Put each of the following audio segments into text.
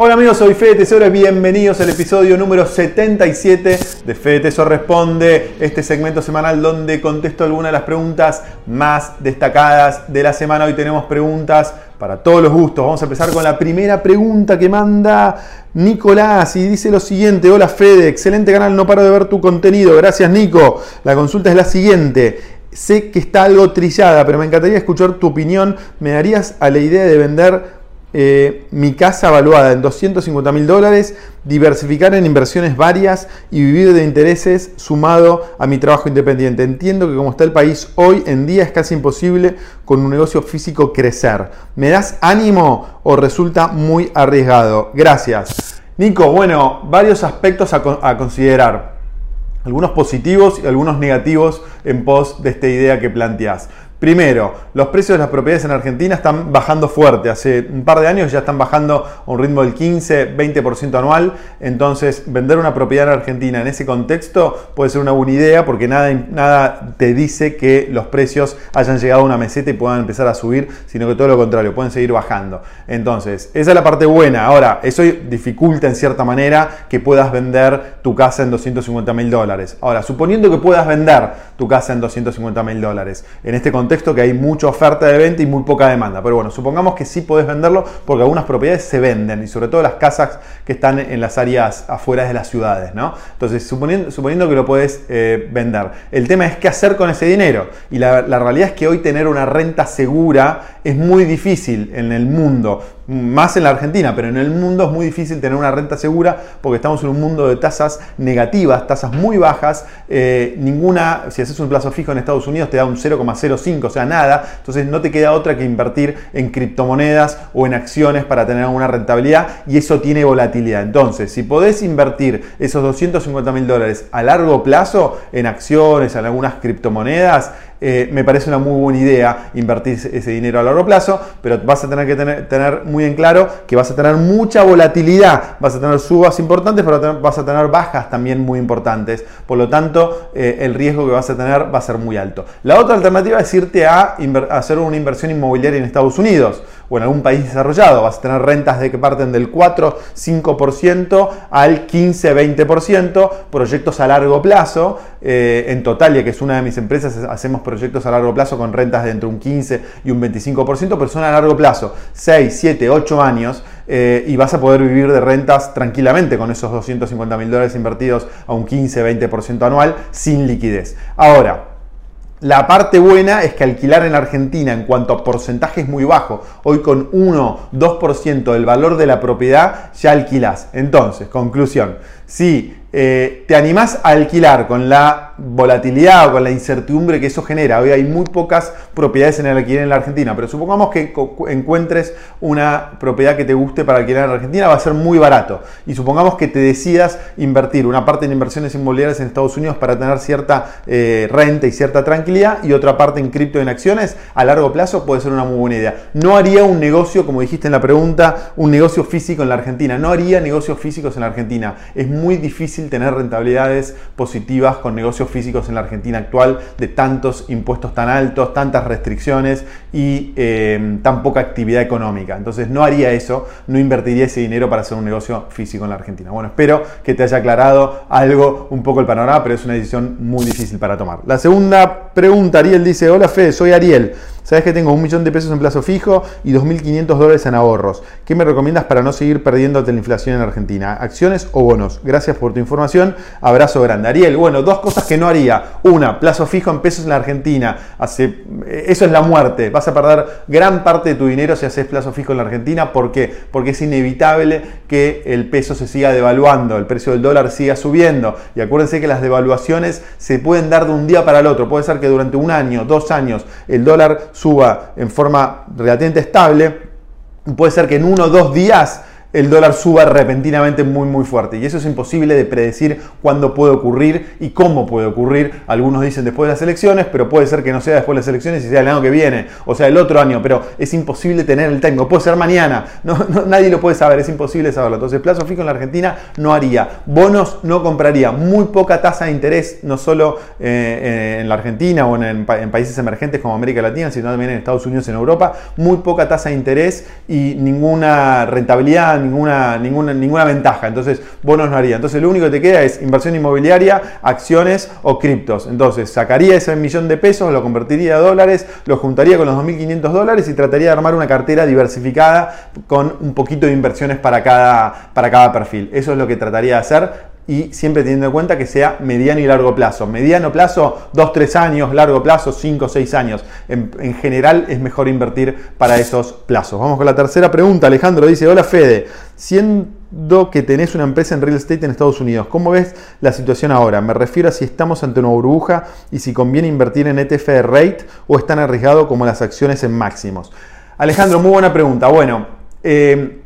Hola amigos, soy Fede Tesoro bienvenidos al episodio número 77 de Fede Tesoro Responde, este segmento semanal donde contesto algunas de las preguntas más destacadas de la semana. Hoy tenemos preguntas para todos los gustos. Vamos a empezar con la primera pregunta que manda Nicolás y dice lo siguiente, hola Fede, excelente canal, no paro de ver tu contenido, gracias Nico. La consulta es la siguiente. Sé que está algo trillada, pero me encantaría escuchar tu opinión. ¿Me darías a la idea de vender eh, mi casa valuada en 250 mil dólares, diversificar en inversiones varias y vivir de intereses sumado a mi trabajo independiente. Entiendo que como está el país hoy en día es casi imposible con un negocio físico crecer. ¿Me das ánimo o resulta muy arriesgado? Gracias. Nico, bueno, varios aspectos a, a considerar. Algunos positivos y algunos negativos en pos de esta idea que planteas. Primero, los precios de las propiedades en Argentina están bajando fuerte. Hace un par de años ya están bajando a un ritmo del 15-20% anual. Entonces, vender una propiedad en Argentina en ese contexto puede ser una buena idea porque nada, nada te dice que los precios hayan llegado a una meseta y puedan empezar a subir, sino que todo lo contrario, pueden seguir bajando. Entonces, esa es la parte buena. Ahora, eso dificulta en cierta manera que puedas vender tu casa en 250 mil dólares. Ahora, suponiendo que puedas vender tu casa en 250 mil dólares, en este contexto, contexto que hay mucha oferta de venta y muy poca demanda. Pero bueno, supongamos que sí podés venderlo porque algunas propiedades se venden y sobre todo las casas que están en las áreas afuera de las ciudades, ¿no? Entonces, suponiendo, suponiendo que lo puedes eh, vender. El tema es qué hacer con ese dinero. Y la, la realidad es que hoy tener una renta segura es muy difícil en el mundo más en la Argentina, pero en el mundo es muy difícil tener una renta segura porque estamos en un mundo de tasas negativas, tasas muy bajas. Eh, ninguna, si haces un plazo fijo en Estados Unidos, te da un 0,05, o sea, nada. Entonces no te queda otra que invertir en criptomonedas o en acciones para tener una rentabilidad y eso tiene volatilidad. Entonces, si podés invertir esos 250 mil dólares a largo plazo en acciones, en algunas criptomonedas, eh, me parece una muy buena idea invertir ese dinero a largo plazo, pero vas a tener que tener, muy en claro que vas a tener mucha volatilidad, vas a tener subas importantes, pero vas a tener bajas también muy importantes. Por lo tanto, eh, el riesgo que vas a tener va a ser muy alto. La otra alternativa es irte a, a hacer una inversión inmobiliaria en Estados Unidos o en algún país desarrollado. Vas a tener rentas de que parten del 4-5% al 15-20%, proyectos a largo plazo. Eh, en Totalia, que es una de mis empresas, hacemos proyectos a largo plazo con rentas de entre un 15 y un 25%, pero son a largo plazo, 6, 7, 8 años. Eh, y vas a poder vivir de rentas tranquilamente con esos 250 mil dólares invertidos a un 15-20% anual sin liquidez. Ahora, la parte buena es que alquilar en Argentina en cuanto a porcentaje es muy bajo. Hoy con 1-2% del valor de la propiedad ya alquilás. Entonces, conclusión, si eh, te animás a alquilar con la volatilidad o con la incertidumbre que eso genera. Hoy hay muy pocas propiedades en el alquiler en la Argentina, pero supongamos que encuentres una propiedad que te guste para alquilar en la Argentina, va a ser muy barato. Y supongamos que te decidas invertir una parte en inversiones inmobiliarias en Estados Unidos para tener cierta eh, renta y cierta tranquilidad y otra parte en cripto en acciones, a largo plazo puede ser una muy buena idea. No haría un negocio, como dijiste en la pregunta, un negocio físico en la Argentina. No haría negocios físicos en la Argentina. Es muy difícil tener rentabilidades positivas con negocios físicos en la Argentina actual de tantos impuestos tan altos, tantas restricciones y eh, tan poca actividad económica. Entonces no haría eso, no invertiría ese dinero para hacer un negocio físico en la Argentina. Bueno, espero que te haya aclarado algo, un poco el panorama, pero es una decisión muy difícil para tomar. La segunda pregunta, Ariel dice, hola Fede, soy Ariel. Sabes que tengo un millón de pesos en plazo fijo y 2.500 dólares en ahorros. ¿Qué me recomiendas para no seguir perdiendo ante la inflación en Argentina? ¿Acciones o bonos? Gracias por tu información. Abrazo grande. Ariel, bueno, dos cosas que no haría. Una, plazo fijo en pesos en la Argentina. Hace, eso es la muerte. Vas a perder gran parte de tu dinero si haces plazo fijo en la Argentina. ¿Por qué? Porque es inevitable que el peso se siga devaluando, el precio del dólar siga subiendo. Y acuérdense que las devaluaciones se pueden dar de un día para el otro. Puede ser que durante un año, dos años, el dólar suba en forma relativamente estable, puede ser que en uno o dos días el dólar suba repentinamente muy muy fuerte. Y eso es imposible de predecir cuándo puede ocurrir y cómo puede ocurrir. Algunos dicen después de las elecciones, pero puede ser que no sea después de las elecciones y sea el año que viene, o sea, el otro año, pero es imposible tener el timing. Puede ser mañana, nadie lo puede saber, es imposible saberlo. Entonces, plazo fijo en la Argentina no haría. Bonos no compraría. Muy poca tasa de interés, no solo eh, en la Argentina o en, países emergentes como América Latina, sino también en Estados Unidos en Europa. Muy poca tasa de interés y ninguna rentabilidad, ninguna, ninguna, ninguna ventaja. Entonces, bonos no haría. Entonces, lo único que te queda es inversión inmobiliaria, acciones o criptos. Entonces, sacaría ese millón de pesos, lo convertiría a dólares, lo juntaría con los 2.500 dólares y trataría de armar una cartera diversificada con un poquito de inversiones para cada, para cada perfil. Eso es lo que trataría de hacer y siempre teniendo en cuenta que sea mediano y largo plazo. Mediano plazo, 2-3 años, largo plazo, 5-6 años. En, en, general es mejor invertir para esos plazos. Vamos con la tercera pregunta. Alejandro dice, hola Fede, siendo que tenés una empresa en real estate en Estados Unidos, ¿cómo ves la situación ahora? Me refiero a si estamos ante una burbuja y si conviene invertir en ETF de rate o es tan arriesgado como las acciones en máximos. Alejandro, muy buena pregunta. Bueno, eh,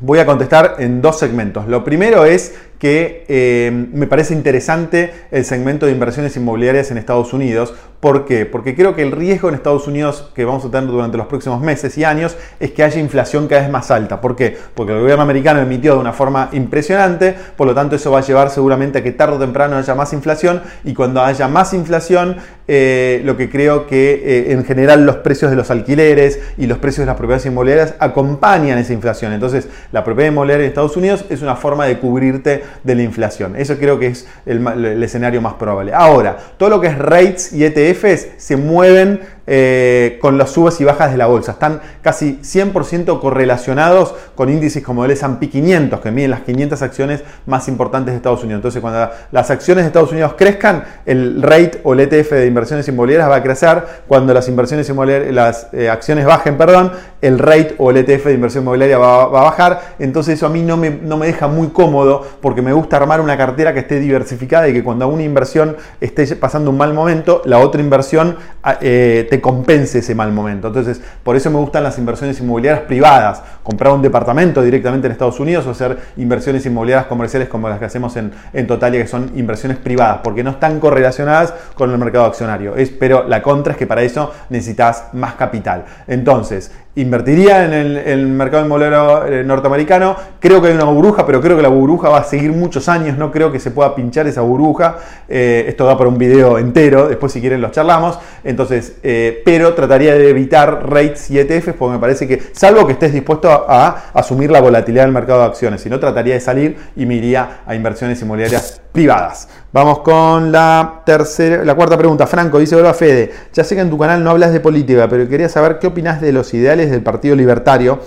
voy a contestar en dos segmentos. Lo primero es que eh, me parece interesante el segmento de inversiones inmobiliarias en Estados Unidos. ¿Por qué? Porque creo que el riesgo en Estados Unidos que vamos a tener durante los próximos meses y años es que haya inflación cada vez más alta. ¿Por qué? Porque el gobierno americano emitió de una forma impresionante, por lo tanto eso va a llevar seguramente a que tarde o temprano haya más inflación y cuando haya más inflación, eh, lo que creo que eh, en general los precios de los alquileres y los precios de las propiedades inmobiliarias acompañan esa inflación. Entonces la propiedad inmobiliaria en Estados Unidos es una forma de cubrirte de la inflación. Eso creo que es el, escenario más probable. Ahora, todo lo que es rates y ETFs se mueven eh, con las subas y bajas de la bolsa. Están casi 100% correlacionados con índices como el S&P 500, que miden las 500 acciones más importantes de Estados Unidos. Entonces, cuando las acciones de Estados Unidos crezcan, el rate o el ETF de inversiones inmobiliarias va a crecer. Cuando las inversiones inmobiliarias, las eh, acciones bajen, perdón, el rate o el ETF de inversión inmobiliaria va, a bajar. Entonces, eso a mí no me, no me deja muy cómodo porque me gusta armar una cartera que esté diversificada y que cuando una inversión esté pasando un mal momento, la otra inversión ah, eh, compense ese mal momento. Entonces, por eso me gustan las inversiones inmobiliarias privadas. Comprar un departamento directamente en Estados Unidos o hacer inversiones inmobiliarias comerciales como las que hacemos en, en Totalia, que son inversiones privadas, porque no están correlacionadas con el mercado accionario. Es, pero la contra es que para eso necesitas más capital. Entonces, invertiría en el, mercado inmobiliario eh, norteamericano. Creo que hay una burbuja, pero creo que la burbuja va a seguir muchos años. No creo que se pueda pinchar esa burbuja. Eh, esto da para un video entero. Después, si quieren, los charlamos. Entonces, eh, pero trataría de evitar rates y ETFs porque me parece que, salvo que estés dispuesto a, asumir la volatilidad del mercado de acciones, si no, trataría de salir y me iría a inversiones inmobiliarias privadas. Vamos con la tercera, la cuarta pregunta. Franco dice: Hola Fede, ya sé que en tu canal no hablas de política, pero quería saber qué opinas de los ideales del Partido Libertario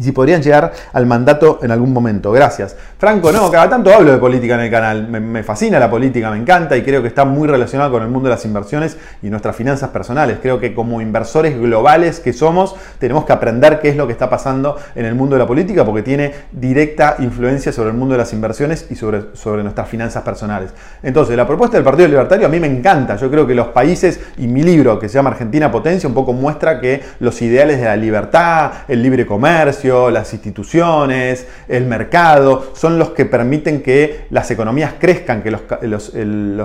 y si podrían llegar al mandato en algún momento. Gracias. Franco, no, cada tanto hablo de política en el canal. Me, fascina la política, me encanta y creo que está muy relacionado con el mundo de las inversiones y nuestras finanzas personales. Creo que como inversores globales que somos, tenemos que aprender qué es lo que está pasando en el mundo de la política porque tiene directa influencia sobre el mundo de las inversiones y sobre, sobre nuestras finanzas personales. Entonces, la propuesta del Partido Libertario a mí me encanta. Yo creo que los países y mi libro que se llama Argentina Potencia un poco muestra que los ideales de la libertad, el libre comercio, las instituciones, el mercado, son los que permiten que las economías crezcan, que los,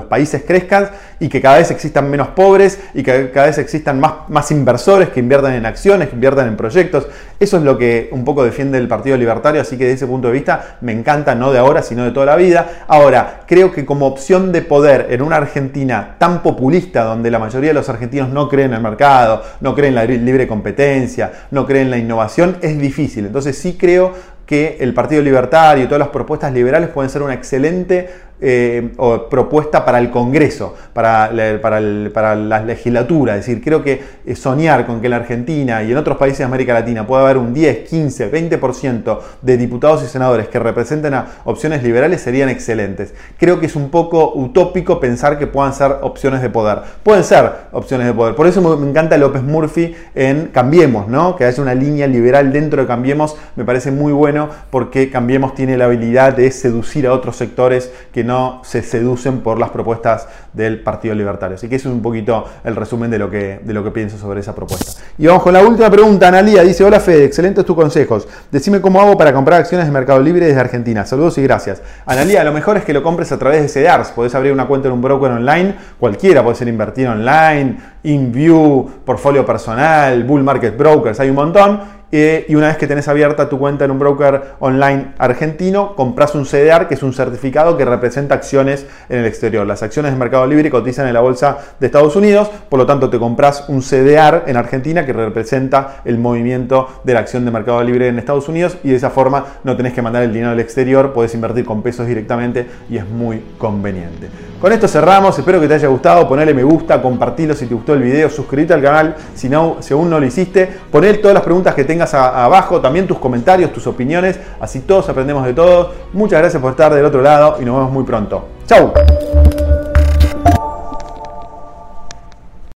países crezcan y que cada vez existan menos pobres y que cada vez existan más, más inversores que inviertan en acciones, que inviertan en proyectos. Eso es lo que un poco defiende el Partido Libertario, así que desde ese punto de vista me encanta, no de ahora, sino de toda la vida. Ahora, creo que como opción de poder en una Argentina tan populista, donde la mayoría de los argentinos no creen en el mercado, no creen en la libre competencia, no creen en la innovación, es difícil entonces sí creo que el Partido Libertario y todas las propuestas liberales pueden ser una excelente eh, propuesta para el Congreso, para, para, la legislatura. Es decir, creo que eh, soñar con que en la Argentina y en otros países de América Latina pueda haber un 10, 15, 20% de diputados y senadores que representen a opciones liberales serían excelentes. Creo que es un poco utópico pensar que puedan ser opciones de poder. Pueden ser opciones de poder. Por eso me encanta López Murphy en Cambiemos, ¿no? Que haya una línea liberal dentro de Cambiemos me parece muy bueno porque Cambiemos tiene la habilidad de seducir a otros sectores que no se seducen por las propuestas del Partido Libertario. Así que eso es un poquito el resumen de lo que, de lo que pienso sobre esa propuesta. Y vamos con la última pregunta. Analía dice, hola Fede, excelentes tus consejos. Decime cómo hago para comprar acciones de Mercado Libre desde Argentina. Saludos y gracias. Analía, lo mejor es que lo compres a través de CDARS. Podés abrir una cuenta en un broker online, cualquiera, puede ser invertir online, InView, portfolio personal, Bull Market Brokers, hay un montón y una vez que tenés abierta tu cuenta en un broker online argentino, compras un CDR, que es un certificado que representa acciones en el exterior. Las acciones de Mercado Libre cotizan en la bolsa de Estados Unidos, por lo tanto te compras un CDR en Argentina que representa el movimiento de la acción de Mercado Libre en Estados Unidos y de esa forma no tenés que mandar el dinero al exterior, podés invertir con pesos directamente y es muy conveniente. Con esto cerramos, espero que te haya gustado, ponele me gusta, compartilo si te gustó el video, suscríbete al canal si, no, si aún no lo hiciste, poner todas las preguntas que tengas abajo, también tus comentarios, tus opiniones, así todos aprendemos de todos. Muchas gracias por estar del otro lado y nos vemos muy pronto. ¡Chao!